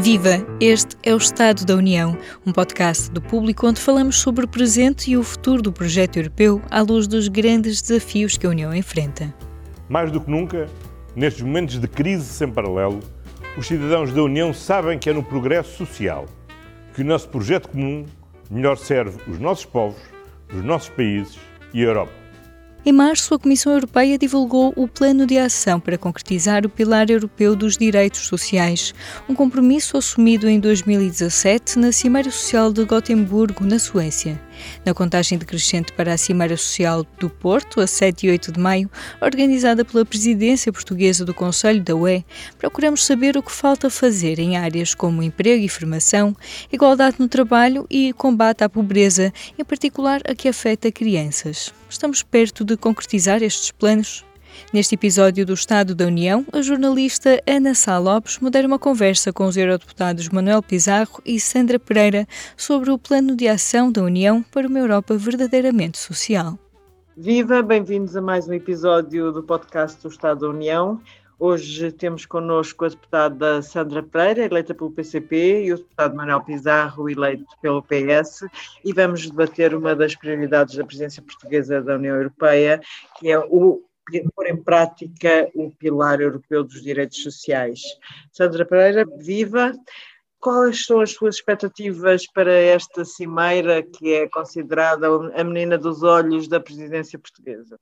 Viva! Este é o Estado da União, um podcast do público onde falamos sobre o presente e o futuro do projeto europeu à luz dos grandes desafios que a União enfrenta. Mais do que nunca, nestes momentos de crise sem paralelo, os cidadãos da União sabem que é no progresso social que o nosso projeto comum melhor serve os nossos povos, os nossos países e a Europa. Em março, a Comissão Europeia divulgou o Plano de Ação para concretizar o Pilar Europeu dos Direitos Sociais, um compromisso assumido em 2017 na Cimeira Social de Gotemburgo, na Suécia. Na contagem decrescente para a Cimeira Social do Porto, a 7 e 8 de maio, organizada pela Presidência Portuguesa do Conselho da UE, procuramos saber o que falta fazer em áreas como emprego e formação, igualdade no trabalho e combate à pobreza, em particular a que afeta crianças. Estamos perto de concretizar estes planos? Neste episódio do Estado da União, a jornalista Ana Sá Lopes modera uma conversa com os eurodeputados Manuel Pizarro e Sandra Pereira sobre o plano de ação da União para uma Europa verdadeiramente social. Viva, bem-vindos a mais um episódio do podcast do Estado da União. Hoje temos connosco a deputada Sandra Pereira, eleita pelo PCP, e o deputado Manuel Pizarro, eleito pelo PS, e vamos debater uma das prioridades da presidência portuguesa da União Europeia, que é o pôr em prática o pilar europeu dos direitos sociais. Sandra Pereira, viva! Quais são as suas expectativas para esta cimeira que é considerada a menina dos olhos da presidência portuguesa?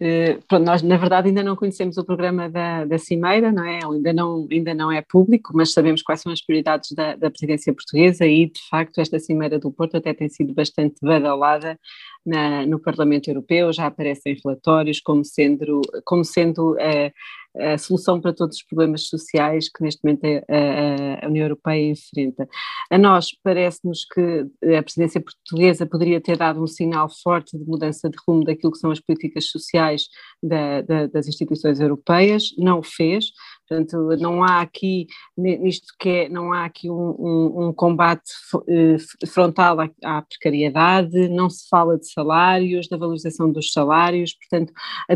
Uh, pronto, nós na verdade ainda não conhecemos o programa da, da Cimeira, não é? Ainda não, ainda não é público, mas sabemos quais são as prioridades da, da presidência portuguesa e de facto esta Cimeira do Porto até tem sido bastante badalada na, no Parlamento Europeu, já aparecem relatórios como sendo, como sendo uh, a solução para todos os problemas sociais que neste momento a, a, União Europeia enfrenta. A nós parece-nos que a presidência portuguesa poderia ter dado um sinal forte de mudança de rumo daquilo que são as políticas sociais da, da, das instituições europeias, não o fez, Portanto, não há aqui, nisto que é, não há aqui um, um, um combate eh, frontal à, à, precariedade, não se fala de salários, da valorização dos salários, portanto,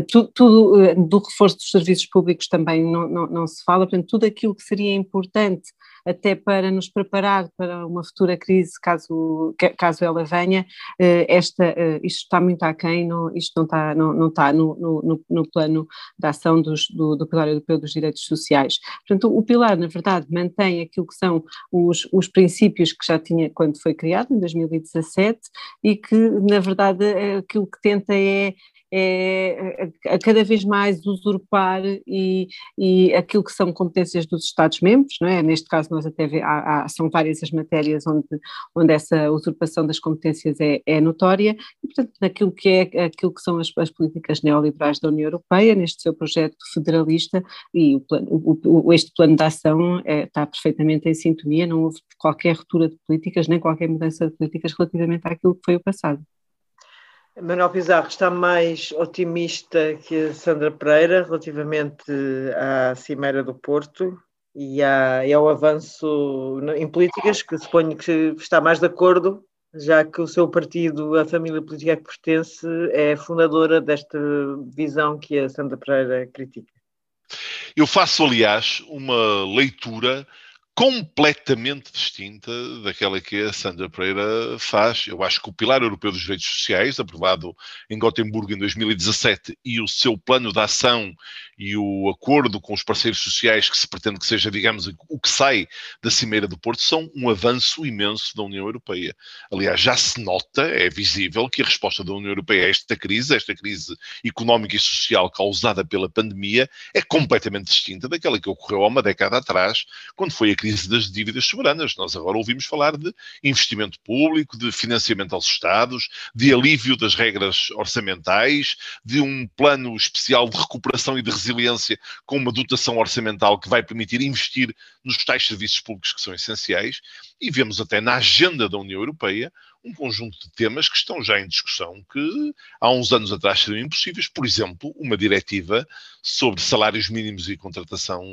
tudo, tudo eh, do reforço dos serviços públicos também não, não, não se fala, portanto, tudo aquilo que seria importante até para nos preparar para uma futura crise, caso, caso ela venha, eh, esta, eh, isto está muito aquém, não, isto não está, não, não está no, no, no plano da ação dos, do, do Pilar Europeu dos Direitos Sociais. Portanto, o Pilar, na verdade, mantém aquilo que são os, os princípios que já tinha quando foi criado, em 2017, e que, na verdade, é aquilo que tenta é é a cada vez mais usurpar e, e aquilo que são competências dos Estados-membros, não é? Neste caso nós até vê, há, há, são várias as matérias onde, onde essa usurpação das competências é, é notória e portanto naquilo que é aquilo que são as, as, políticas neoliberais da União Europeia, neste seu projeto federalista e o, o, este plano de ação é, está perfeitamente em sintonia, não houve qualquer ruptura de políticas nem qualquer mudança de políticas relativamente àquilo que foi o passado. Manuel Pizarro está mais otimista que Sandra Pereira relativamente à Cimeira do Porto e, à, e ao avanço em políticas, que suponho que está mais de acordo, já que o seu partido, a família política que pertence, é fundadora desta visão que a Sandra Pereira critica. Eu faço, aliás, uma leitura completamente distinta daquela que a Sandra Pereira faz. Eu acho que o Pilar Europeu dos Direitos Sociais, aprovado em Gotemburgo em 2017, e o seu plano de ação e o acordo com os parceiros sociais que se pretende que seja, digamos, o que sai da Cimeira do Porto, são um avanço imenso da União Europeia. Aliás, já se nota, é visível, que a resposta da União Europeia a esta crise, a esta crise económica e social causada pela pandemia, é completamente distinta daquela que ocorreu há uma década atrás, quando foi a crise das dívidas soberanas. Nós agora ouvimos falar de investimento público, de financiamento aos Estados, de alívio das regras orçamentais, de um plano especial de recuperação e de resiliência com uma dotação orçamental que vai permitir investir nos tais serviços públicos que são essenciais. E vemos até na agenda da União Europeia um conjunto de temas que estão já em discussão, que há uns anos atrás seriam impossíveis. Por exemplo, uma diretiva sobre salários mínimos e contratação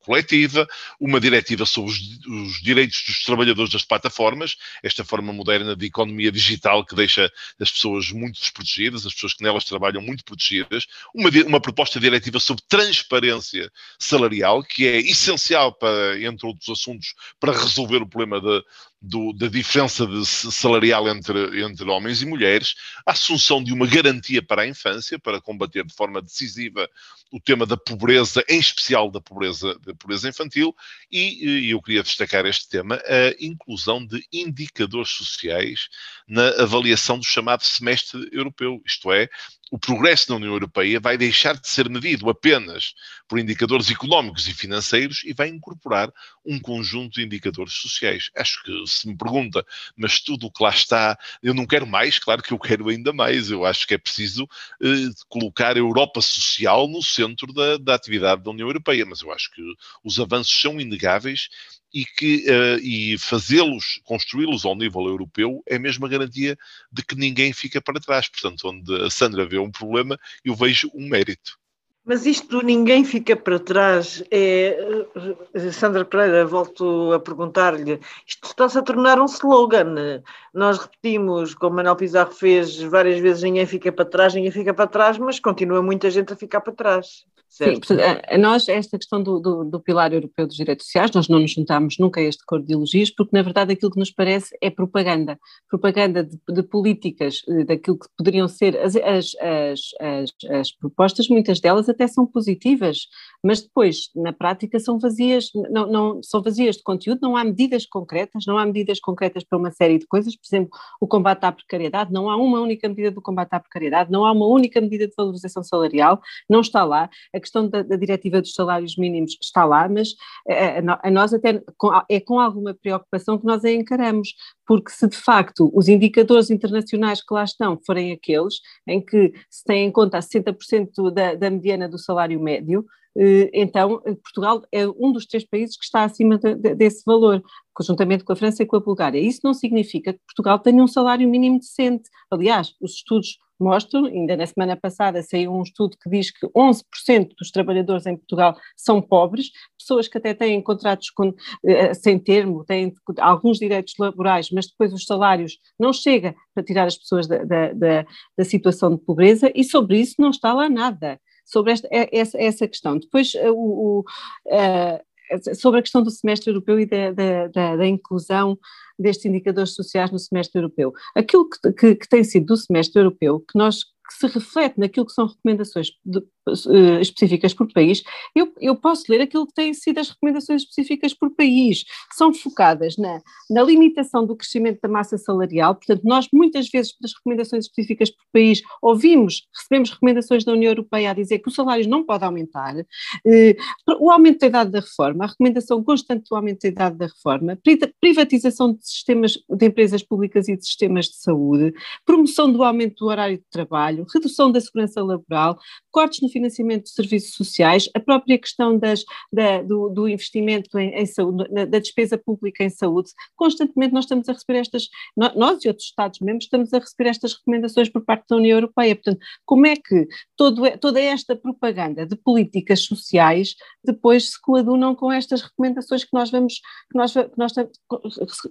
coletiva, uma diretiva sobre os, os direitos dos trabalhadores das plataformas, esta forma moderna de economia digital que deixa as pessoas muito desprotegidas, as pessoas que nelas trabalham muito protegidas, uma, uma proposta diretiva sobre transparência salarial, que é essencial para, entre outros assuntos, para resolver o problema da, do, da diferença salarial entre, entre homens e mulheres, a assunção de uma garantia para a infância, para combater de forma decisiva o tema da pobreza, em especial da pobreza, da pobreza infantil, e, e eu queria destacar este tema, a inclusão de indicadores sociais na avaliação do chamado semestre europeu, isto é, o progresso na União Europeia vai deixar de ser medido apenas por indicadores económicos e financeiros e vai incorporar um conjunto de indicadores sociais. Acho que se me pergunta, mas tudo o que lá está, eu não quero mais, claro que eu quero ainda mais. Eu acho que é preciso eh, colocar a Europa social no centro da, da atividade da União Europeia, mas eu acho que os avanços são inegáveis e que uh, e fazê-los, construí-los ao nível europeu é mesmo a garantia de que ninguém fica para trás. Portanto, onde a Sandra vê um problema, eu vejo um mérito. Mas isto ninguém fica para trás. É, eh, Sandra Pereira, volto a perguntar-lhe, isto está-se a tornar um slogan. Nós repetimos, como Manuel Pizarro fez várias vezes, ninguém fica para trás, ninguém fica para trás, mas continua muita gente a ficar para trás. Certo. Sim, portanto, a, a, nós, esta questão do, do, do, pilar europeu dos direitos sociais, nós não nos juntamos nunca a este cor de ideologias, porque na verdade aquilo que nos parece é propaganda, propaganda de, de políticas, eh, daquilo que poderiam ser as, as, as, as, propostas, muitas delas até são positivas, mas depois, na prática, são vazias, não, não, são vazias de conteúdo, não há medidas concretas, não há medidas concretas para uma série de coisas, por exemplo, o combate à precariedade, não há uma única medida do combate à precariedade, não há uma única medida de valorização salarial, não está lá. A questão da, da diretiva dos salários mínimos está lá, mas a, a, nós até com, é com alguma preocupação que nós a encaramos, porque se de facto os indicadores internacionais que lá estão forem aqueles em que se tem em conta 60% da, da mediana do salário médio, eh, então Portugal é um dos três países que está acima de, de, desse valor, conjuntamente com a França e com a Bulgária. Isso não significa que Portugal tenha um salário mínimo decente. Aliás, os estudos mostram, ainda na semana passada saiu um estudo que diz que 11% dos trabalhadores em Portugal são pobres, pessoas que até têm contratos com, eh, sem termo, têm alguns direitos laborais, mas depois os salários não chegam para tirar as pessoas da, da, da, da situação de pobreza e sobre isso não está lá nada sobre esta, é, essa, essa questão. Depois, eh, o, o uh, sobre a questão do semestre europeu e da, da, da, da, inclusão destes indicadores sociais no semestre europeu. Aquilo que, que, que tem sido do semestre europeu, que nós que se reflete naquilo que são recomendações de, uh, específicas por país, eu, eu posso ler aquilo que têm sido as recomendações específicas por país. São focadas na, na limitação do crescimento da massa salarial, portanto, nós muitas vezes, nas recomendações específicas por país, ouvimos, recebemos recomendações da União Europeia a dizer que os salários não podem aumentar, uh, o aumento da idade da reforma, a recomendação constante do aumento da idade da reforma, privatização de sistemas de empresas públicas e de sistemas de saúde, promoção do aumento do horário de trabalho, trabalho, redução da segurança laboral, cortes no financiamento de serviços sociais, a própria questão das, da, do, do, investimento em, em saúde, da despesa pública em saúde. Constantemente nós estamos a receber estas, nós e outros Estados-membros estamos a receber estas recomendações por parte da União Europeia. Portanto, como é que todo, toda esta propaganda de políticas sociais depois se coadunam com estas recomendações que nós vamos, que nós, que nós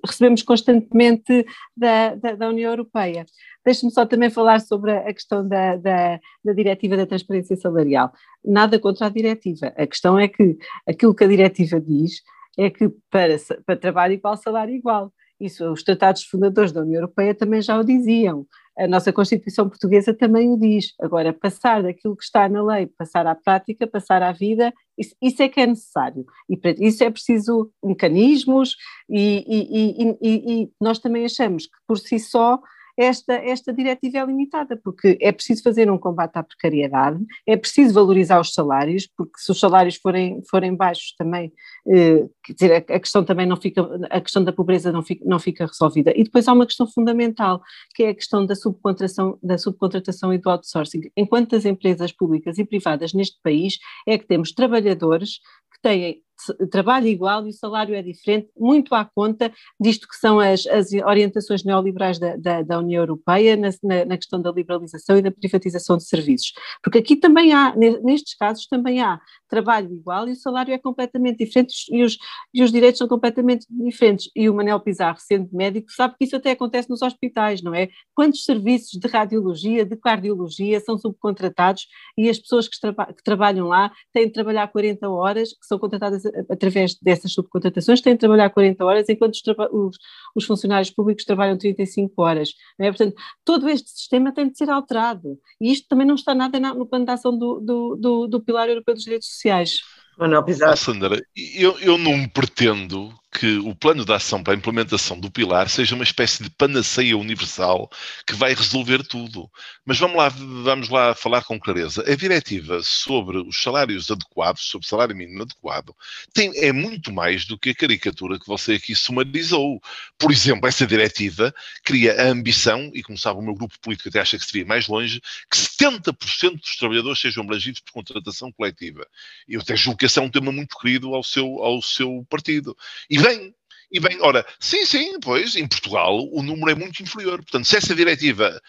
recebemos constantemente da, da, da União Europeia? Deixe-me só também falar sobre a questão da, da, da diretiva da transparência salarial. Nada contra a diretiva. A questão é que aquilo que a diretiva diz é que para, para trabalho igual, salário igual. Isso, os tratados fundadores da União Europeia também já o diziam. A nossa Constituição Portuguesa também o diz. Agora, passar daquilo que está na lei, passar à prática, passar à vida, isso, isso é que é necessário. E para isso é preciso mecanismos, e, e, e, e nós também achamos que por si só esta, esta diretiva é limitada, porque é preciso fazer um combate à precariedade, é preciso valorizar os salários, porque se os salários forem, forem baixos também, eh, quer dizer, a, a, questão também não fica, a questão da pobreza não fica, não fica resolvida. E depois há uma questão fundamental, que é a questão da subcontratação, da subcontratação e do outsourcing. Enquanto as empresas públicas e privadas neste país é que temos trabalhadores que têm trabalho igual e o salário é diferente, muito à conta disto que são as, as orientações neoliberais da, da, da União Europeia na, na, questão da liberalização e da privatização de serviços. Porque aqui também há, nestes casos, também há trabalho igual e o salário é completamente diferente e os, e os direitos são completamente diferentes. E o Manel Pizarro, sendo médico, sabe que isso até acontece nos hospitais, não é? Quantos serviços de radiologia, de cardiologia são subcontratados e as pessoas que, traba que trabalham lá têm de trabalhar 40 horas, que são contratadas através dessas subcontratações, têm de trabalhar 40 horas, enquanto os, os, os funcionários públicos trabalham 35 horas. Não é? Portanto, todo este sistema tem de ser alterado. E isto também não está nada no plano de ação do, do, do, do Pilar Europeu dos Direitos Sociais. Manuel Pizarro. Sandra, eu, eu não pretendo que o plano de ação para a implementação do pilar seja uma espécie de panaceia universal que vai resolver tudo. Mas vamos lá, vamos lá falar com clareza. A diretiva sobre os salários adequados, sobre o salário mínimo adequado, tem, é muito mais do que a caricatura que você aqui sumarizou. Por exemplo, essa diretiva cria a ambição, e como sabe o meu grupo político até acha que seria mais longe, que 70% dos trabalhadores sejam abrangidos por contratação coletiva. Eu até julgo que esse é um tema muito querido ao seu, ao seu partido. E bem. E bem, ora, sim, sim, pois, em Portugal o número é muito inferior. Portanto, se essa diretiva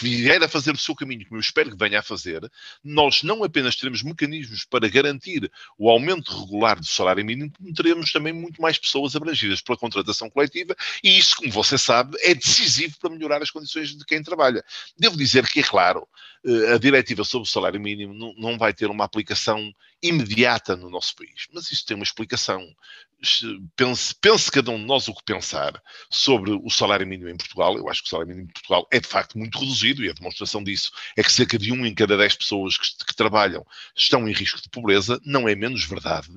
vier a fazer o seu caminho, como eu espero que venha a fazer, nós não apenas teremos mecanismos para garantir o aumento regular do salário mínimo, como teremos também muito mais pessoas abrangidas pela contratação coletiva, e isso, como você sabe, é decisivo para melhorar as condições de quem trabalha. Devo dizer que, é claro, a diretiva sobre o salário mínimo não vai ter uma aplicação imediata no nosso país, mas isso tem uma explicação pense, pense cada um de nós o que pensar sobre o salário mínimo em Portugal. Eu acho que o salário mínimo em Portugal é de facto muito reduzido e a demonstração disso é que cerca de um em cada dez pessoas que, que trabalham estão em risco de pobreza. Não é menos verdade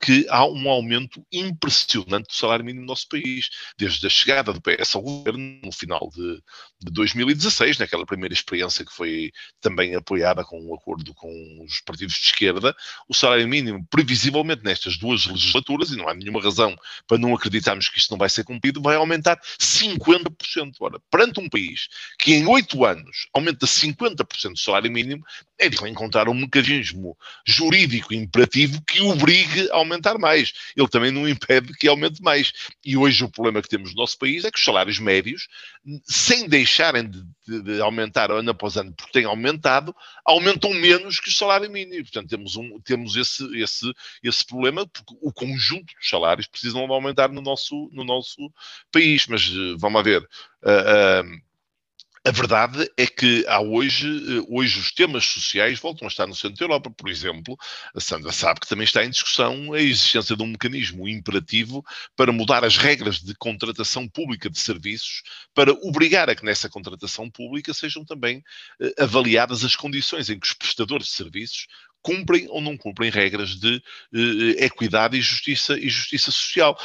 que há um aumento impressionante do salário mínimo no nosso país, desde a chegada do PS ao governo no final de, de 2016, naquela primeira experiência que foi também apoiada com um acordo com os partidos de esquerda, o salário mínimo, previsivelmente nestas duas legislaturas, e não há nenhuma razão para não acreditarmos que isto não vai ser cumprido, vai aumentar 50%. Ora, perante um país que em oito anos aumenta 50% do salário mínimo, é de encontrar um mecanismo jurídico imperativo que obrigue a aumentar mais. Ele também não impede que aumente mais. E hoje o problema que temos no nosso país é que os salários médios, sem deixarem de, de, de aumentar ano após ano, porque têm aumentado, aumentam menos que o salário mínimo. Portanto, temos, um, temos esse, esse, esse problema, porque o conjunto dos salários precisam aumentar no nosso, no nosso país. Mas eh, vamos ver. Uh, uh, a verdade é que há hoje, eh, hoje os temas sociais voltam a estar no centro da Europa. Por exemplo, a Sandra sabe que também está em discussão a existência de um mecanismo imperativo para mudar as regras de contratação pública de serviços, para obrigar a que nessa contratação pública sejam também eh, avaliadas as condições em que os prestadores de serviços cumprem ou não cumprem regras de eh, equidade e justiça, e justiça social.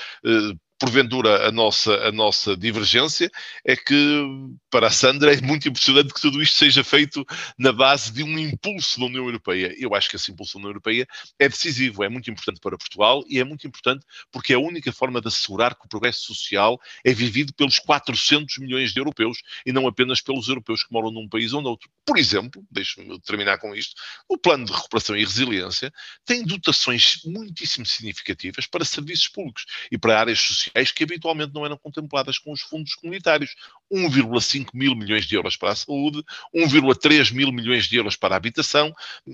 Porventura, a nossa, a nossa divergência é que, para a Sandra, é muito impressionante que tudo isto seja feito na base de um impulso da União Europeia. Eu acho que esse impulso da União Europeia é decisivo, é muito importante para Portugal e é muito importante porque é a única forma de assegurar que o progresso social é vivido pelos 400 milhões de europeus e não apenas pelos europeus que moram num país ou noutro. Por exemplo, deixe-me terminar com isto, o Plano de Recuperação e Resiliência tem dotações muitíssimo significativas para serviços públicos e para áreas sociais sociais que habitualmente não eram contempladas com os fundos comunitários. 1,5 mil milhões de euros para a saúde, 1,3 mil milhões de euros para a habitação,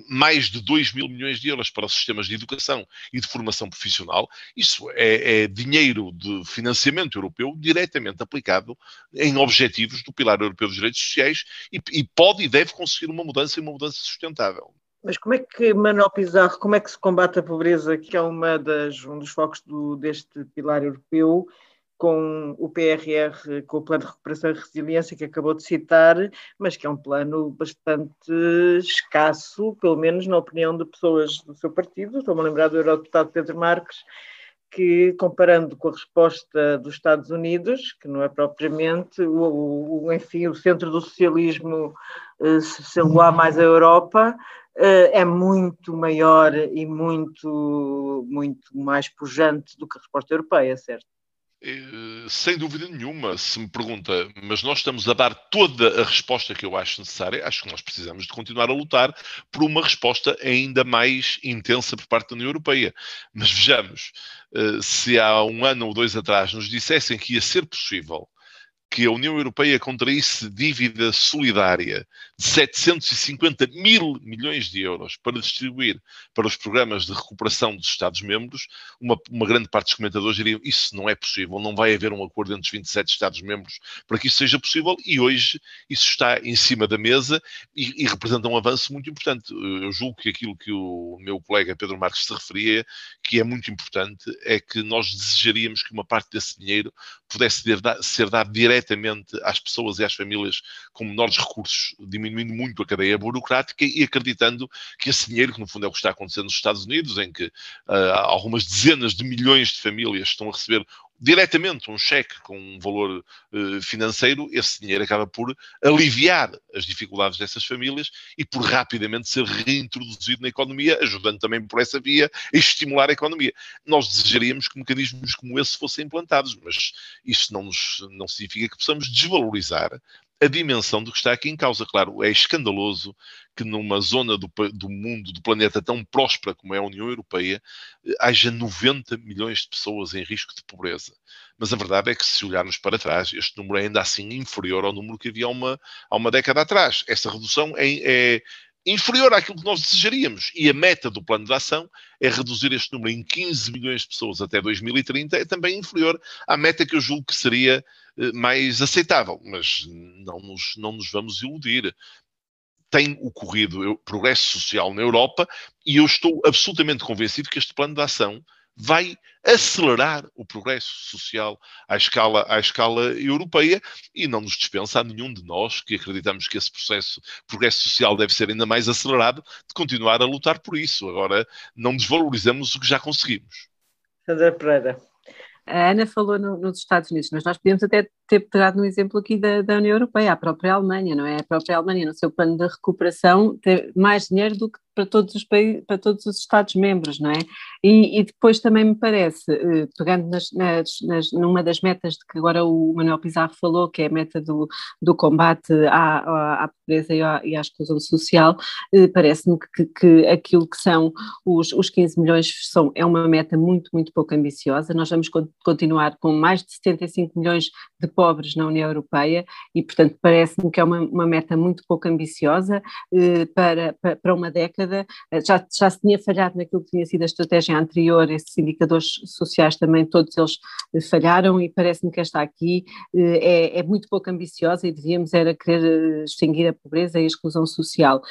mais de 2 mil milhões de euros para os sistemas de educação e de formação profissional. Isso é, é dinheiro de financiamento europeu diretamente aplicado em objetivos do Pilar Europeu dos Direitos Sociais e, e pode e deve conseguir uma mudança e uma mudança sustentável. Mas como é que, Manuel Pizarro, como é que se combate a pobreza, que é uma das, um dos focos do, deste pilar europeu, com o PRR, com o Plano de Recuperação e Resiliência, que acabou de citar, mas que é um plano bastante escasso, pelo menos na opinião de pessoas do seu partido. Estou-me a lembrar do eurodeputado Pedro Marques, que, comparando com a resposta dos Estados Unidos, que não é propriamente o, o enfim, o centro do socialismo, eh, se lá mais a Europa, é muito maior e muito, muito mais pujante do que a resposta europeia, certo? Eh, sem dúvida nenhuma, se me pergunta, mas nós estamos a dar toda a resposta que eu acho necessária, acho que nós precisamos de continuar a lutar por uma resposta ainda mais intensa por parte da União Europeia. Mas vejamos, eh, se há um ano ou dois atrás nos dissessem que ia ser possível que a União Europeia contraísse dívida solidária de 750 mil milhões de euros para distribuir para os programas de recuperação dos Estados-membros, uma, uma, grande parte dos comentadores diriam isso não é possível, não vai haver um acordo entre os 27 Estados-membros para que isso seja possível e hoje isso está em cima da mesa e, e representa um avanço muito importante. Eu julgo que aquilo que o meu colega Pedro Marques se referia, que é muito importante, é que nós desejaríamos que uma parte desse dinheiro pudesse ser, dado diretamente às pessoas e às famílias com menores recursos, diminuindo muito a cadeia burocrática e acreditando que esse dinheiro, que no fundo é o que está acontecendo nos Estados Unidos, em que uh, algumas dezenas de milhões de famílias estão a receber diretamente um cheque com um valor uh, financeiro, esse dinheiro acaba por aliviar as dificuldades dessas famílias e por rapidamente ser reintroduzido na economia, ajudando também por essa via a estimular a economia. Nós desejaríamos que mecanismos como esse fossem implantados, mas isso não, nos, não significa que possamos desvalorizar a dimensão do que está aqui em causa. Claro, é escandaloso que numa zona do, do, mundo, do planeta tão próspera como é a União Europeia, haja 90 milhões de pessoas em risco de pobreza. Mas a verdade é que, se olharmos para trás, este número é ainda assim inferior ao número que havia há uma, há uma década atrás. Essa redução é, é inferior àquilo que nós desejaríamos. E a meta do plano de ação é reduzir este número em 15 milhões de pessoas até 2030, é também inferior à meta que eu julgo que seria eh, mais aceitável. Mas não nos, não nos vamos iludir. Tem ocorrido progresso social na Europa e eu estou absolutamente convencido que este plano de ação vai acelerar o progresso social à escala, à escala europeia e não nos dispensa a nenhum de nós que acreditamos que esse processo, progresso social deve ser ainda mais acelerado, de continuar a lutar por isso. Agora, não desvalorizamos o que já conseguimos. Sandra Pereira. A Ana falou no, nos Estados Unidos, mas nós podemos até ter pegado no exemplo aqui da, da, União Europeia, a própria Alemanha, não é? A própria Alemanha, no seu plano de recuperação, tem mais dinheiro do que para todos os países, para todos os Estados-membros, não é? E, e, depois também me parece, eh, pegando nas, nas, nas, numa das metas de que agora o Manuel Pizarro falou, que é a meta do, do combate à, à, pobreza e à, e à, exclusão social, eh, parece-me que, que, aquilo que são os, os 15 milhões são, é uma meta muito, muito pouco ambiciosa. Nós vamos continuar com mais de 75 milhões de pobres na União Europeia e, portanto, parece-me que é uma, uma meta muito pouco ambiciosa eh, para, para, para uma década década, eh, já, já se tinha falhado naquilo que tinha sido a estratégia anterior, esses indicadores sociais também, todos eles eh, falharam e parece-me que esta aqui eh, é, é, muito pouco ambiciosa e devíamos era querer extinguir a pobreza e a exclusão social.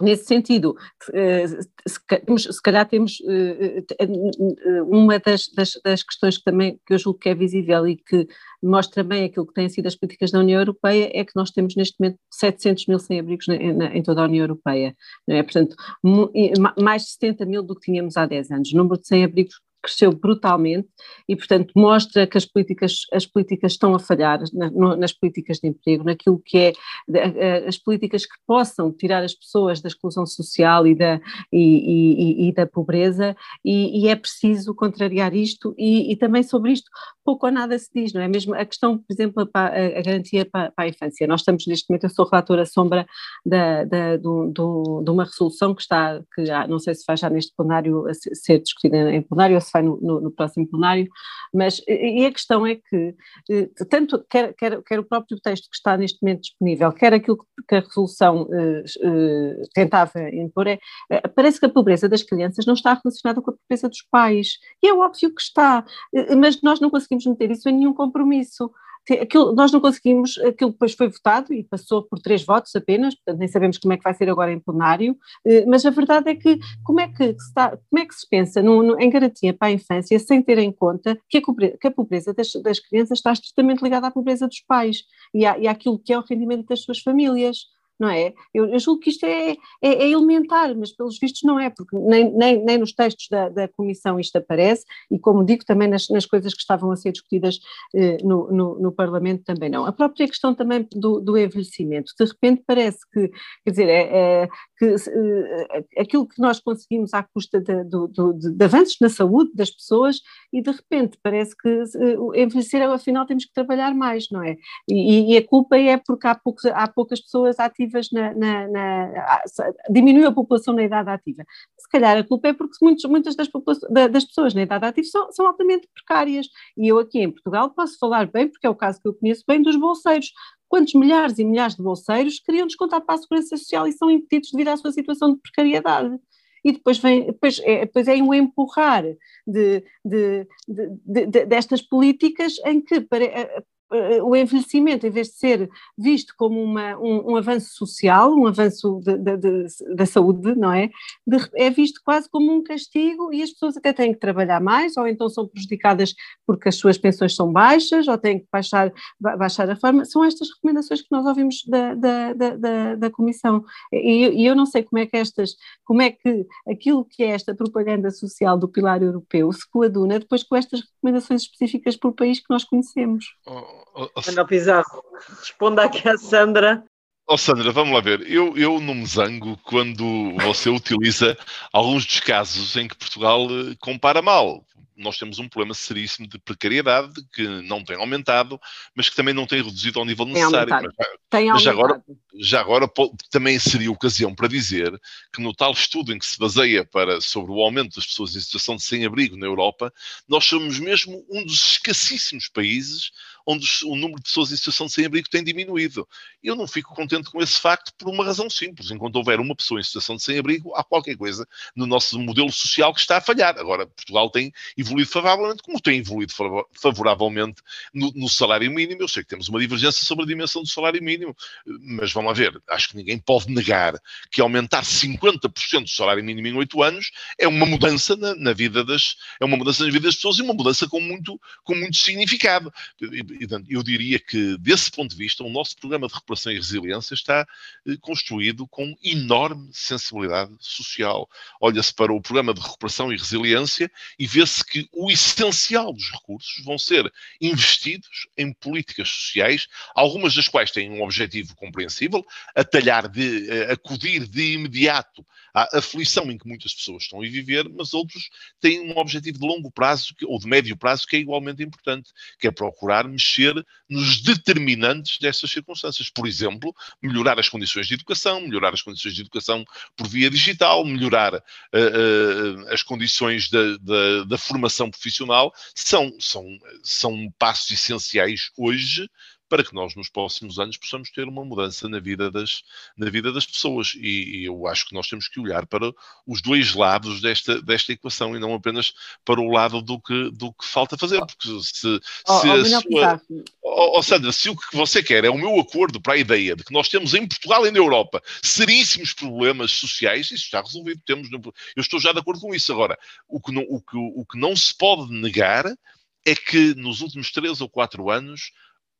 Nesse sentido, eh, se calhar temos eh, eh, uma das, das, das, questões que também que eu julgo que é visível e que mostra bem aquilo que têm sido as políticas da União Europeia é que nós temos neste momento 700 mil sem-abrigos em toda a União Europeia, não é? portanto mais de 70 mil do que tínhamos há 10 anos, o número de sem-abrigos cresceu brutalmente e, portanto, mostra que as políticas, as políticas estão a falhar nas políticas de emprego, naquilo que é as políticas que possam tirar as pessoas da exclusão social e da, e, e, e da pobreza, e, é preciso contrariar isto, e, também sobre isto pouco ou nada se diz, não é? Mesmo a questão, por exemplo, a, garantia para, para, a infância. Nós estamos neste momento, eu sou relatora sombra da, da, do, do, de uma resolução que está, que não sei se vai já neste plenário ser discutida em plenário ou se vai no, no, no, próximo plenário, mas e a questão é que eh, tanto quer, quer, quer, o próprio texto que está neste momento disponível, quer aquilo que a resolução eh, eh, tentava impor, é, parece que a pobreza das crianças não está relacionada com a pobreza dos pais, e é óbvio que está, mas nós não conseguimos meter isso em nenhum compromisso aquilo, nós não conseguimos, aquilo depois foi votado e passou por três votos apenas, portanto nem sabemos como é que vai ser agora em plenário, eh, mas a verdade é que como é que se, está, como é que se pensa no, no, em garantia para a infância sem ter em conta que a, que a pobreza das, das, crianças está estritamente ligada à pobreza dos pais e, à, e àquilo que é o rendimento das suas famílias. Não é? Eu, eu julgo que isto é, é, é, elementar, mas pelos vistos não é, porque nem, nem, nem nos textos da, da Comissão isto aparece, e como digo, também nas, nas coisas que estavam a ser discutidas eh, no, no, no, Parlamento também não. A própria questão também do, do envelhecimento, de repente parece que, quer dizer, é, é que eh, aquilo que nós conseguimos à custa de, de, de, avanços na saúde das pessoas, e de repente parece que eh, envelhecer, afinal, temos que trabalhar mais, não é? E, e a culpa é porque há, poucos, há poucas pessoas ativas ativas na, na, na, diminuiu a população na idade ativa. Se calhar a culpa é porque muitos, muitas das, das, pessoas na idade ativa são, são, altamente precárias. E eu aqui em Portugal posso falar bem, porque é o caso que eu conheço bem, dos bolseiros. Quantos milhares e milhares de bolseiros queriam descontar para a Segurança Social e são impedidos devido à sua situação de precariedade? e depois vem, depois é, depois é um empurrar de, de, de destas políticas em que eh, o envelhecimento, em vez de ser visto como uma, um, um avanço social, um avanço da saúde, não é? É visto quase como um castigo e as pessoas até têm que trabalhar mais, ou então são prejudicadas porque as suas pensões são baixas, ou têm que baixar, baixar a forma. São estas recomendações que nós ouvimos da, da, da, da Comissão. E, e, eu não sei como é que estas, como é que aquilo que é esta propaganda social do pilar europeu se coaduna depois com estas recomendações específicas por país que nós conhecemos. Oh Ana Pizarro, responda aqui à Sandra. Oh Sandra, vamos lá ver. Eu, eu não me zango quando você utiliza alguns dos casos em que Portugal eh, compara mal nós temos um problema seríssimo de precariedade que não tem aumentado, mas que também não tem reduzido ao nível necessário. Tem mas, tem mas já agora, já agora também seria ocasião para dizer que no tal estudo em que se baseia para, sobre o aumento das pessoas em situação de sem-abrigo na Europa, nós somos mesmo um dos escassíssimos países onde o número de pessoas em situação de sem-abrigo tem diminuído. Eu não fico contente com esse facto por uma razão simples. Enquanto houver uma pessoa em situação de sem-abrigo, há qualquer coisa no nosso modelo social que está a falhar. Agora, Portugal tem evoluído favoravelmente, como tem evoluído favoravelmente no, no salário mínimo. Eu sei que temos uma divergência sobre a dimensão do salário mínimo, mas vamos ver. Acho que ninguém pode negar que aumentar 50% do salário mínimo em 8 anos é uma mudança na, na, vida das é uma mudança das pessoas e uma mudança com muito, com muito significado eu diria que, desse ponto de vista, o nosso programa de recuperação e resiliência está eh, construído com enorme sensibilidade social. Olha-se para o programa de recuperação e resiliência e vê-se que o essencial dos recursos vão ser investidos em políticas sociais, algumas das quais têm um objetivo compreensível, atalhar de, eh, acudir de imediato à aflição em que muitas pessoas estão a viver, mas outros têm um objetivo de longo prazo ou de médio prazo que é igualmente importante, que é procurar mexer nos determinantes dessas circunstâncias. Por exemplo, melhorar as condições de educação, melhorar as condições de educação por via digital, melhorar uh, uh, as condições da, da, da formação profissional, são, são, são passos essenciais hoje para que nós nos próximos anos possamos ter uma mudança na vida das, na vida das pessoas. E, e, eu acho que nós temos que olhar para os dois lados desta, desta equação e não apenas para o lado do que, do que falta fazer. Porque se, oh, se oh, a sua, oh, oh, Sandra, se o que você quer é o meu acordo para a ideia de que nós temos em Portugal e na Europa seríssimos problemas sociais, isso está resolvido. Temos, eu estou já de acordo com isso. Agora, o que não, o que, o que não se pode negar é que nos últimos três ou quatro anos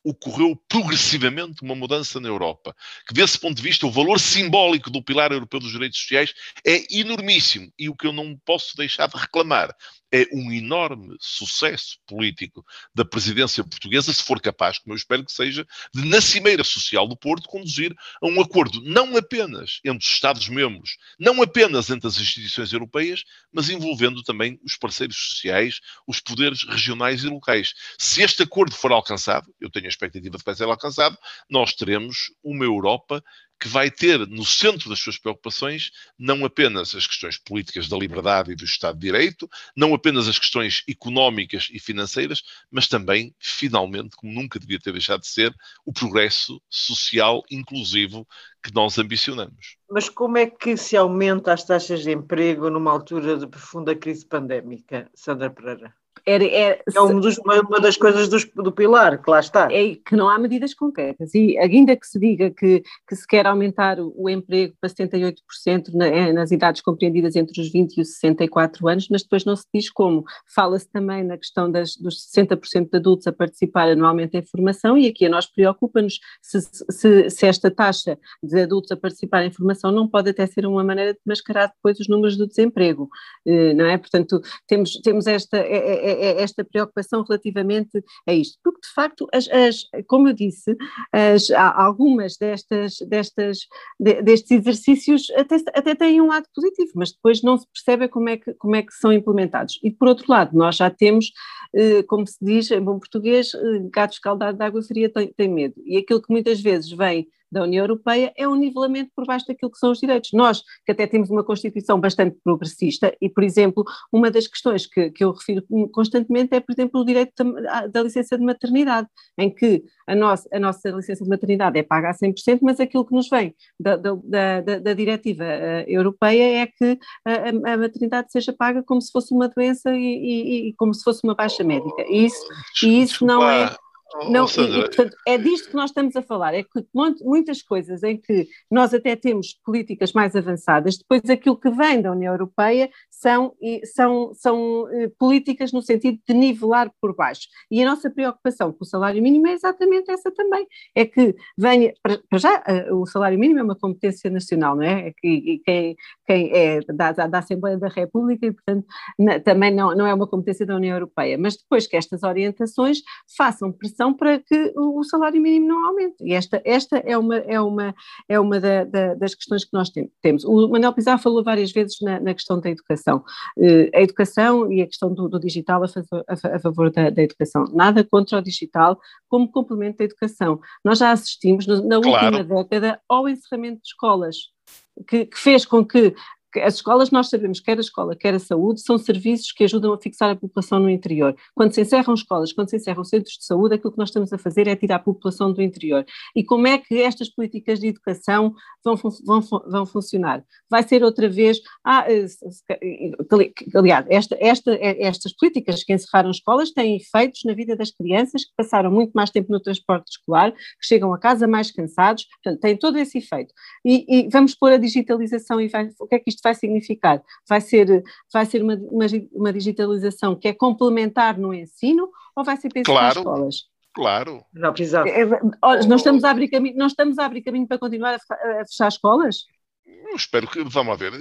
ocorreu progressivamente uma mudança na Europa. Que, desse ponto de vista, o valor simbólico do pilar europeu dos direitos sociais é enormíssimo. E o que eu não posso deixar de reclamar é um enorme sucesso político da presidência portuguesa, se for capaz, como eu espero que seja, de, na Cimeira Social do Porto, conduzir a um acordo não apenas entre os Estados-membros, não apenas entre as instituições europeias, mas envolvendo também os parceiros sociais, os poderes regionais e locais. Se este acordo for alcançado, eu tenho a expectativa de que vai ser alcançado, nós teremos uma Europa que vai ter no centro das suas preocupações não apenas as questões políticas da liberdade e do Estado de Direito, não apenas as questões económicas e financeiras, mas também, finalmente, como nunca devia ter deixado de ser, o progresso social inclusivo que nós ambicionamos. Mas como é que se aumenta as taxas de emprego numa altura de profunda crise pandémica, Sandra Pereira? Era, era, é um dos, uma, das coisas dos, do pilar, que lá está. É que não há medidas concretas. E ainda que se diga que, que se quer aumentar o, o emprego para 78% na, é, nas idades compreendidas entre os 20 e os 64 anos, mas depois não se diz como. Fala-se também na questão das, dos 60% de adultos a participar anualmente em formação, e aqui a nós preocupa-nos se, se, se, esta taxa de adultos a participar em formação não pode até ser uma maneira de mascarar depois os números do desemprego, eh, não é? Portanto, temos, temos esta, é, é, é, esta preocupação relativamente a isto, porque de facto, as, as, como eu disse, as, algumas destas, destas, destes exercícios até, até têm um lado positivo, mas depois não se percebe como é que, como é que são implementados. E por outro lado, nós já temos, como se diz em bom português, eh, gato escaldado de água fria tem, tem medo. E aquilo que muitas vezes vem da União Europeia é um nivelamento por baixo daquilo que são os direitos. Nós, que até temos uma Constituição bastante progressista, e, por exemplo, uma das questões que, que eu refiro constantemente é, por exemplo, o direito da, da licença de maternidade, em que a nossa, a nossa licença de maternidade é paga a 100%, mas aquilo que nos vem da, da, da, da diretiva uh, europeia é que a, a, maternidade seja paga como se fosse uma doença e, e, e como se fosse uma baixa médica. E isso, e isso não é não, e, e, portanto, é disto que nós estamos a falar, é que muitas coisas em que nós até temos políticas mais avançadas, depois aquilo que vem da União Europeia são, são, são eh, políticas no sentido de nivelar por baixo. E a nossa preocupação com o salário mínimo é exatamente essa também, é que venha, para já, eh, o salário mínimo é uma competência nacional, não é? é que, quem, quem é da, da Assembleia da República e, portanto, também não, não é uma competência da União Europeia, mas depois que estas orientações façam pressão para que o salário mínimo não aumente. E esta, esta é uma, é uma, é uma da, da, das questões que nós temos. O Manuel Pizarro falou várias vezes na, na questão da educação. Uh, a educação e a questão do, do digital a, favor, a, favor da, da, educação. Nada contra o digital como complemento da educação. Nós já assistimos no, na última claro. década ao encerramento de escolas. Que, que, fez com que as escolas, nós sabemos, quer a escola, quer a saúde, são serviços que ajudam a fixar a população no interior. Quando se encerram escolas, quando se encerram centros de saúde, aquilo que nós estamos a fazer é tirar a população do interior. E como é que estas políticas de educação vão, vão, vão funcionar? Vai ser outra vez, ah, eh, aliás, esta, esta, eh, estas políticas que encerraram escolas têm efeitos na vida das crianças que passaram muito mais tempo no transporte escolar, que chegam a casa mais cansados, portanto, tem todo esse efeito. E, e vamos pôr a digitalização e vai, o que é que isto vai significar? Vai ser, vai ser uma, uma, uma digitalização que é complementar no ensino ou vai ser pensar claro. nas escolas? Claro. Não precisava. É, é, nós estamos a abrir caminho, nós estamos a abrir caminho para continuar a fechar escolas? Eu espero que, vamos ver,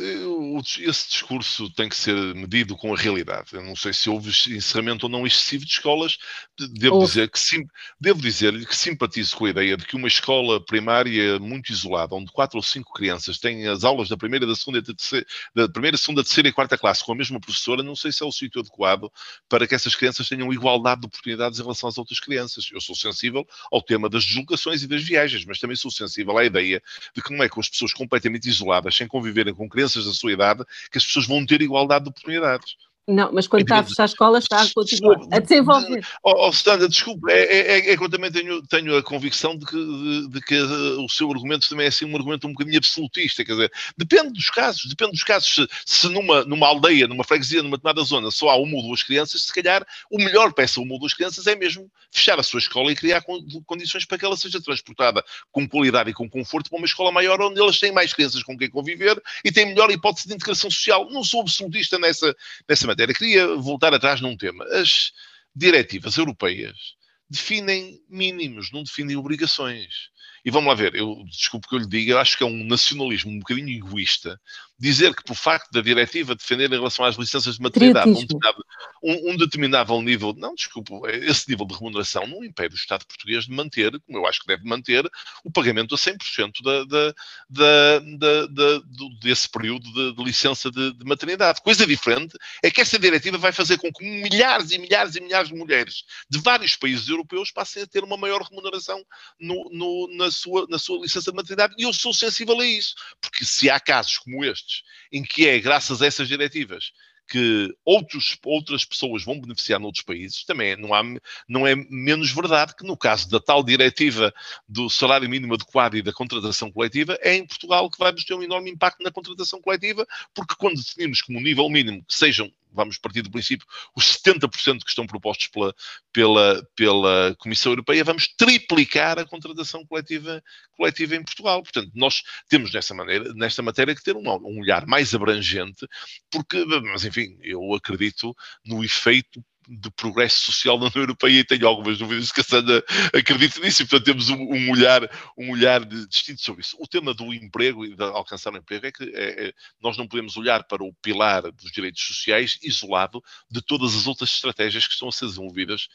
esse discurso tem que ser medido com a realidade. Eu não sei se houve encerramento ou não excessivo de escolas. Devo dizer que sim, devo dizer-lhe que simpatizo com a ideia de que uma escola primária muito isolada, onde quatro ou cinco crianças têm as aulas da primeira, da segunda, da, terceira, da primeira, segunda, terceira e quarta classe com a mesma professora, não sei se é o sítio adequado para que essas crianças tenham igualdade de oportunidades em relação às outras crianças. Eu sou sensível ao tema das deslocações e das viagens, mas também sou sensível à ideia de que não é com as pessoas completamente isoladas, sem conviverem com crianças da sua idade, que as pessoas vão ter igualdade de oportunidades. Não, mas quando está a fechar a escola, está a continuar a desenvolver. Oh, oh Sandra, desculpe, é, é, é, é, que eu também tenho, tenho a convicção de que, de, de que o seu argumento também é assim um argumento um bocadinho absolutista, quer dizer, depende dos casos, depende dos casos. Se, se numa, numa aldeia, numa freguesia, numa determinada zona, só há uma ou duas crianças, se calhar o melhor para essa uma ou duas crianças é mesmo fechar a sua escola e criar condições para que ela seja transportada com qualidade e com conforto para uma escola maior onde elas têm mais crianças com quem conviver e têm melhor hipótese de integração social. Não sou absolutista nessa, nessa matéria matéria. Queria voltar atrás num tema. As diretivas europeias definem mínimos, não definem obrigações. E vamos lá ver, eu desculpe que eu lhe diga, eu acho que é um nacionalismo um bocadinho egoísta dizer que por facto da diretiva defender em relação às licenças de maternidade um determinado, um, um determinado nível, não, desculpe, esse nível de remuneração não impede o Estado português de manter, como eu acho que deve manter, o pagamento a 100% da, da, da, da, da, desse período de, de licença de, de, maternidade. Coisa diferente é que essa diretiva vai fazer com que milhares e milhares e milhares de mulheres de vários países europeus passem a ter uma maior remuneração no, no, na, sua, na sua licença de maternidade. E eu sou sensível a isso, porque se há casos como este, em que é graças a essas diretivas que outros, outras pessoas vão beneficiar noutros países, também não, há, não é menos verdade que no caso da tal diretiva do salário mínimo adequado e da contratação coletiva, é em Portugal que vai ter um enorme impacto na contratação coletiva, porque quando definimos como nível mínimo que sejam vamos partir do princípio, os 70% que estão propostos pela, pela, pela Comissão Europeia, vamos triplicar a contratação coletiva, coletiva em Portugal. Portanto, nós temos nessa maneira, nesta matéria que ter um, um olhar mais abrangente, porque, mas enfim, eu acredito no efeito de progresso social na União Europeia e tenho algumas dúvidas que a Sandra acredita nisso e, portanto, temos um, um olhar, um olhar distinto sobre isso. O tema do emprego e de alcançar o emprego é que é, é, nós não podemos olhar para o pilar dos direitos sociais isolado de todas as outras estratégias que estão a ser desenvolvidas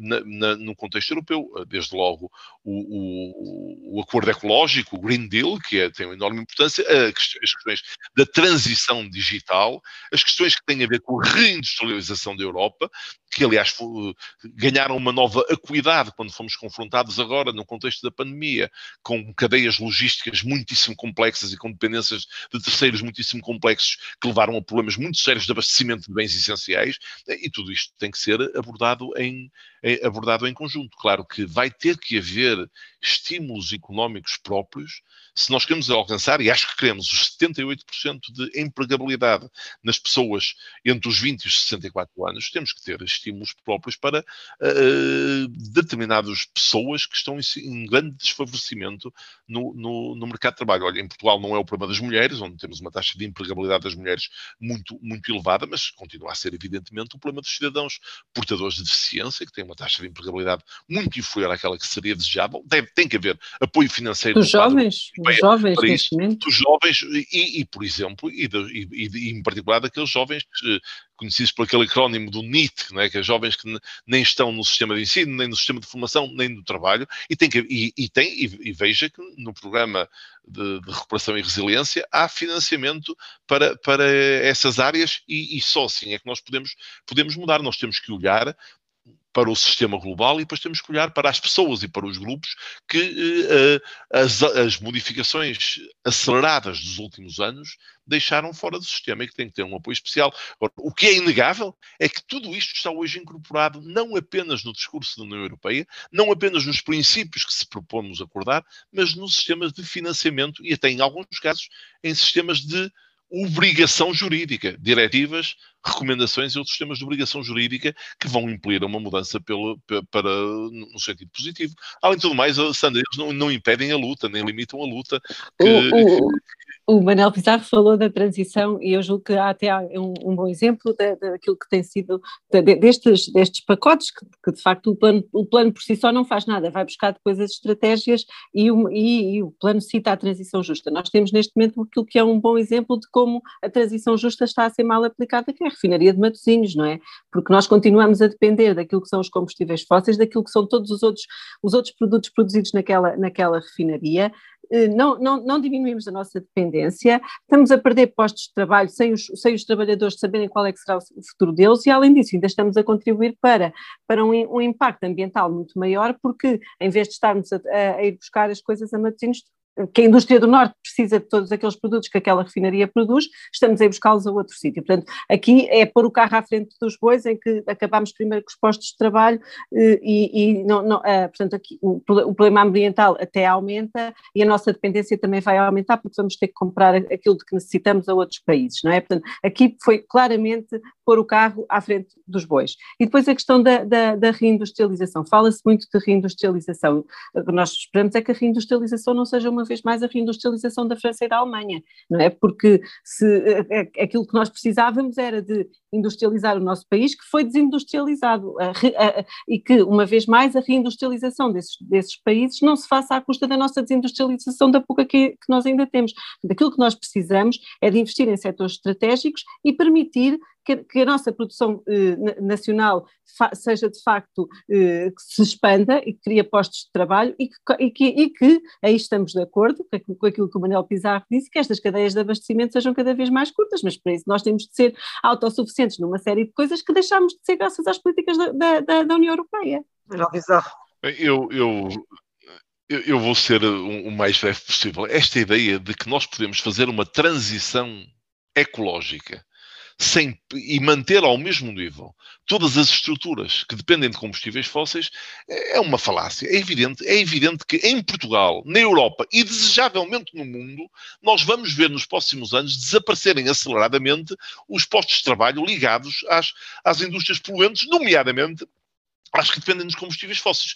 na, na, no contexto europeu, desde logo o, o, o, acordo ecológico, o Green Deal, que é, tem uma enorme importância, as questões da transição digital, as questões que têm a ver com a reindustrialização da Europa, que aliás ganharam uma nova acuidade quando fomos confrontados agora, no contexto da pandemia, com cadeias logísticas muitíssimo complexas e com dependências de terceiros muitíssimo complexos que levaram a problemas muito sérios de abastecimento de bens essenciais, e tudo isto tem que ser abordado em, abordado em conjunto. Claro que vai ter que haver estímulos económicos próprios se nós queremos alcançar, e acho que queremos, os 78% de empregabilidade nas pessoas entre os 20 e os 64 anos, temos que ter estímulos próprios para uh, determinadas pessoas que estão em, em grande desfavorecimento no, no, no, mercado de trabalho. Olha, em Portugal não é o problema das mulheres, onde temos uma taxa de empregabilidade das mulheres muito, muito elevada, mas continua a ser, evidentemente, o problema dos cidadãos portadores de deficiência, que têm uma taxa de empregabilidade muito inferior àquela que seria desejável. Deve, tem que haver apoio financeiro. Dos jovens? Dos jovens, neste momento? Dos jovens, e, e por exemplo, e, de, e, e, em particular daqueles jovens que, conhecidos por aquele acrónimo do NIT, né, que é jovens que nem estão no sistema de ensino, nem no sistema de formação, nem no trabalho, e tem, que, e, e tem e, veja que no programa de, de, recuperação e resiliência há financiamento para, para essas áreas e, e só assim é que nós podemos, podemos mudar. Nós temos que olhar para o sistema global e depois temos que olhar para as pessoas e para os grupos que uh, as, as, modificações aceleradas dos últimos anos deixaram fora do sistema e que tem que ter um apoio especial. Agora, o que é inegável é que tudo isto está hoje incorporado não apenas no discurso da União Europeia, não apenas nos princípios que se propomos acordar, mas nos sistemas de financiamento e até em alguns casos em sistemas de obrigação jurídica, diretivas, recomendações e outros sistemas de obrigação jurídica que vão impelir uma mudança pelo, para, no sentido positivo. Além de tudo mais, Sandra, não, não impedem a luta, nem limitam a luta. Que, o, o, o Manel Pizarro falou da transição e eu julgo que há até um, um bom exemplo daquilo que tem sido, de, destes, destes pacotes, que, que, de facto o plano, o plano por si só não faz nada, vai buscar depois as estratégias e o, e, e o plano cita a transição justa. Nós temos neste momento aquilo que é um bom exemplo de como a transição justa está a ser mal aplicada, que é a refinaria de Matosinhos, não é? Porque nós continuamos a depender daquilo que são os combustíveis fósseis, daquilo que são todos os outros, os outros produtos produzidos naquela, naquela refinaria, não, não, não diminuímos a nossa dependência, estamos a perder postos de trabalho sem os, sem os trabalhadores saberem qual é que será o futuro deles e, além disso, ainda estamos a contribuir para, para um, um impacto ambiental muito maior, porque em vez de estarmos a, a ir buscar as coisas a Matosinhos, que a indústria do Norte precisa de todos aqueles produtos que aquela refinaria produz, estamos a buscá-los a outro sítio. Portanto, aqui é pôr o carro à frente dos bois, em que acabamos primeiro com os postos de trabalho eh, e, e não, não, uh, portanto, aqui o, o, problema ambiental até aumenta e a nossa dependência também vai aumentar porque vamos ter que comprar aquilo de que necessitamos a outros países, não é? Portanto, aqui foi claramente pôr o carro à frente dos bois. E depois a questão da, da, da reindustrialização. Fala-se muito de reindustrialização. O que nós esperamos é que a reindustrialização não seja uma uma vez mais a reindustrialização da França e da Alemanha, não é? Porque se eh, eh, aquilo que nós precisávamos era de industrializar o nosso país, que foi desindustrializado, a, a, e que, uma vez mais, a reindustrialização desses, desses países não se faça à custa da nossa desindustrialização da pouca que, que nós ainda temos. Daquilo que nós precisamos é de investir em setores estratégicos e permitir que, que a nossa produção eh, nacional seja de facto eh, que se expanda e que cria postos de trabalho e que, e que, e que aí estamos de acordo com aquilo que o Manuel Pizarro disse, que estas cadeias de abastecimento sejam cada vez mais curtas, mas para isso nós temos de ser autossuficientes numa série de coisas que deixamos de ser graças às políticas da, da, da União Europeia. Manuel Pizarro. Eu, eu, eu vou ser o mais breve possível. Esta ideia de que nós podemos fazer uma transição ecológica sem, e manter ao mesmo nível todas as estruturas que dependem de combustíveis fósseis é uma falácia. É evidente, é evidente que em Portugal, na Europa e desejavelmente no mundo, nós vamos ver nos próximos anos desaparecerem aceleradamente os postos de trabalho ligados às, às indústrias poluentes, nomeadamente às que dependem dos combustíveis fósseis.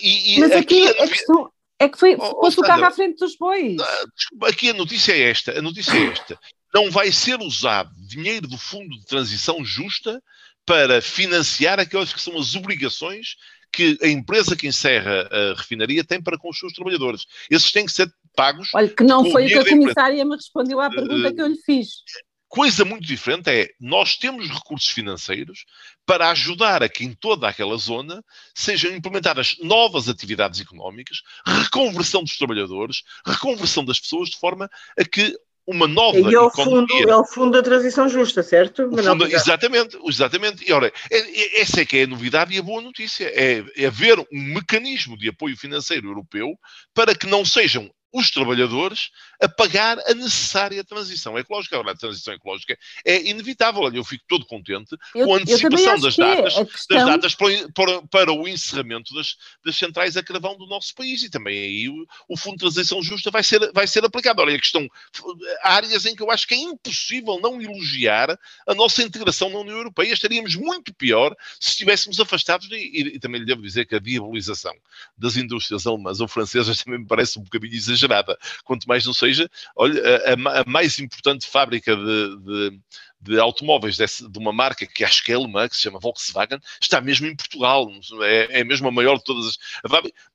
E, e Mas aqui, aqui a questão é que foi, oh, pôs o carro à frente dos bois. Ah, aqui a notícia é esta, a notícia é esta. Não vai ser usado dinheiro do Fundo de Transição Justa para financiar aquelas que são as obrigações que a empresa que encerra a refinaria tem para com os seus trabalhadores. Esses têm que ser pagos. Olha, que não foi o que a comissária me respondeu à pergunta uh, que eu lhe fiz. Coisa muito diferente é, nós temos recursos financeiros para ajudar a que em toda aquela zona sejam implementadas novas atividades económicas, reconversão dos trabalhadores, reconversão das pessoas, de forma a que uma nova e é o fundo, é o fundo da transição justa, certo? Fundo, exatamente, exatamente. E ora, é, é, essa é que é a novidade e a boa notícia. É, é haver um mecanismo de apoio financeiro europeu para que não sejam os trabalhadores a pagar a necessária transição ecológica. Agora, a transição ecológica é inevitável. Olha, eu fico todo contente eu, com a antecipação das datas, questão... das datas para, para, para, o encerramento das, das centrais a carvão do nosso país e também aí o, o, Fundo de Transição Justa vai ser, vai ser aplicado. Olha, a questão, há áreas em que eu acho que é impossível não elogiar a nossa integração na União Europeia. Estaríamos muito pior se estivéssemos afastados e, e, e também lhe devo dizer que a diabolização das indústrias alemãs ou francesas também me parece um bocadinho exagerada exagerada. Quanto mais não seja, olha, a, a mais importante fábrica de, de de automóveis desse, de uma marca que acho que é alemã, que se chama Volkswagen, está mesmo em Portugal. É, é mesmo a maior de todas as.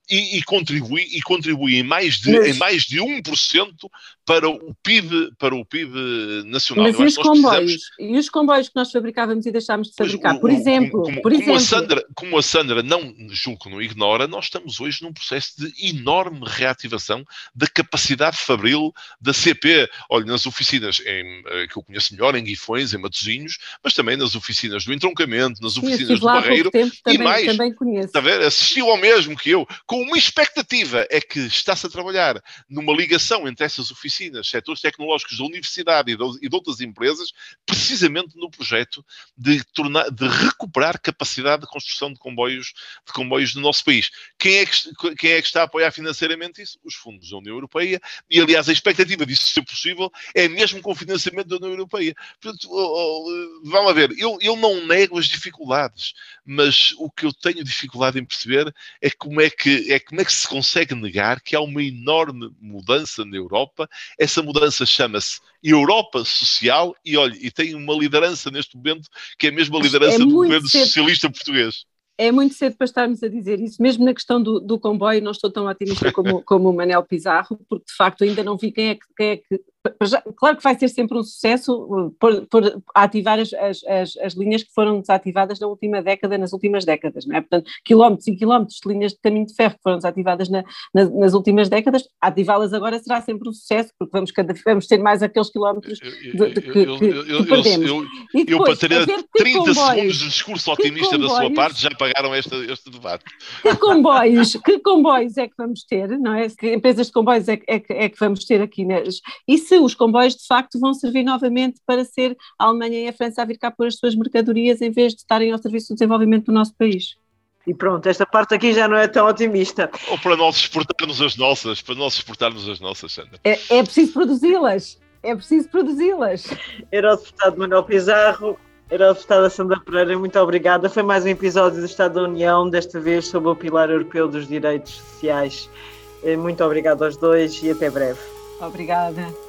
E, e, contribui, e contribui em mais de, Mas... em mais de 1% para o PIB, para o PIB nacional. Mas e os comboios? Precisamos... E os comboios que nós fabricávamos e deixámos de fabricar? Por, exemplo, como, por exemplo. a Sandra, como a Sandra não julgo que não ignora, nós estamos hoje num processo de enorme reativação da capacidade fabril da CP. Olha, nas oficinas em, eh, que eu conheço melhor, em Guifões, em Matosinhos, mas também nas oficinas do entroncamento, nas oficinas do Barreiro tempo, e também, mais. Também conheço. Está a ver? Assistiu ao mesmo que eu, com uma expectativa, é que está-se a trabalhar numa ligação entre essas oficinas, setores tecnológicos da universidade e de outras empresas, precisamente no projeto de, tornar, de recuperar capacidade de construção de comboios, de comboios no nosso país. Quem é, que, quem é que está a apoiar financeiramente isso? Os fundos da União Europeia, e aliás a expectativa disso ser possível é mesmo com o financiamento da União Europeia. Portanto, oh, oh, vamos ver, eu, eu não nego as dificuldades, mas o que eu tenho dificuldade em perceber é como é que, é como é que se consegue negar que há uma enorme mudança na Europa. Essa mudança chama-se Europa Social e, olha, e tem uma liderança neste momento que é mesmo a liderança é do governo cedo. socialista português é muito cedo para estarmos a dizer isso, mesmo na questão do, do comboio, não estou tão otimista como, como o Manel Pizarro, porque de facto ainda não vi quem é que, quem é que claro que vai ser sempre um sucesso uh, por, por ativar as, as, as, linhas que foram desativadas na última década, nas últimas décadas, não é? Portanto, quilómetros e quilómetros de linhas de caminho de ferro que foram desativadas na, na, nas últimas décadas, ativá-las agora será sempre um sucesso, porque vamos, cada, vamos ter mais aqueles quilómetros de, de, eu, que, que perdemos. Eu, eu, depois, eu para ter 30 comboios, segundos de discurso otimista da sua parte, já pagaram este, este debate. Que comboios, que comboios é que vamos ter, não é? Que empresas de comboios é, é, é que vamos ter aqui? Né? E se os comboios de facto vão servir novamente para ser a Alemanha e a França a vir cá pôr as suas mercadorias em vez de estarem ao serviço do desenvolvimento do nosso país. E pronto, esta parte aqui já não é tão otimista. Ou para nós exportarmos as nossas, para nós exportarmos as nossas, Sandra. É, é preciso produzi-las, é preciso produzi-las. Era o deputado Manuel Pizarro, era o deputado Sandra Pereira, muito obrigada. Foi mais um episódio do Estado da União, desta vez sobre o Pilar Europeu dos Direitos Sociais. Eh, muito obrigado aos dois e até breve. Obrigada.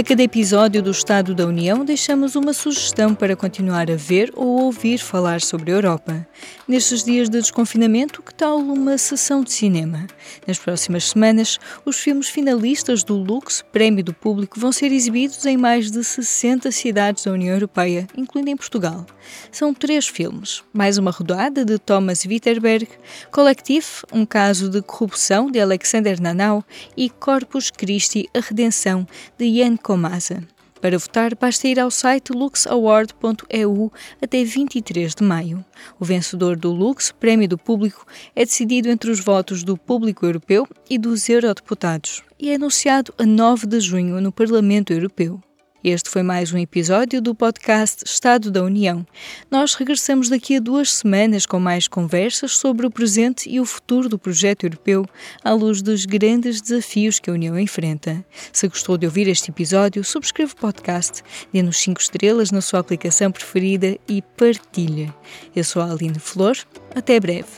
A cada episódio do Estado da União deixamos uma sugestão para continuar a ver ou ouvir falar sobre a Europa. Nestes dias de desconfinamento, que tal uma sessão de cinema? Nas próximas semanas, os filmes finalistas do Lux, Prémio do Público, vão ser exibidos em mais de 60 cidades da União Europeia, incluindo em Portugal. São três filmes, mais uma rodada de Thomas Witterberg, Collective, um caso de corrupção de Alexander Nanau e Corpus Christi, a redenção de Ian Comasa. Para votar, basta ir ao site luxaward.eu até 23 de maio. O vencedor do Lux, Prémio do Público, é decidido entre os votos do público europeu e dos eurodeputados e é anunciado a 9 de junho no Parlamento Europeu. Este foi mais um episódio do podcast Estado da União. Nós regressamos daqui a duas semanas com mais conversas sobre o presente e o futuro do projeto europeu, à luz dos grandes desafios que a União enfrenta. Se gostou de ouvir este episódio, subscreva o podcast, dê-nos 5 estrelas na sua aplicação preferida e partilhe. Eu sou a Aline Flor. Até breve.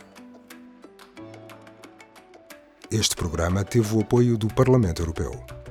Este programa teve o apoio do Parlamento Europeu.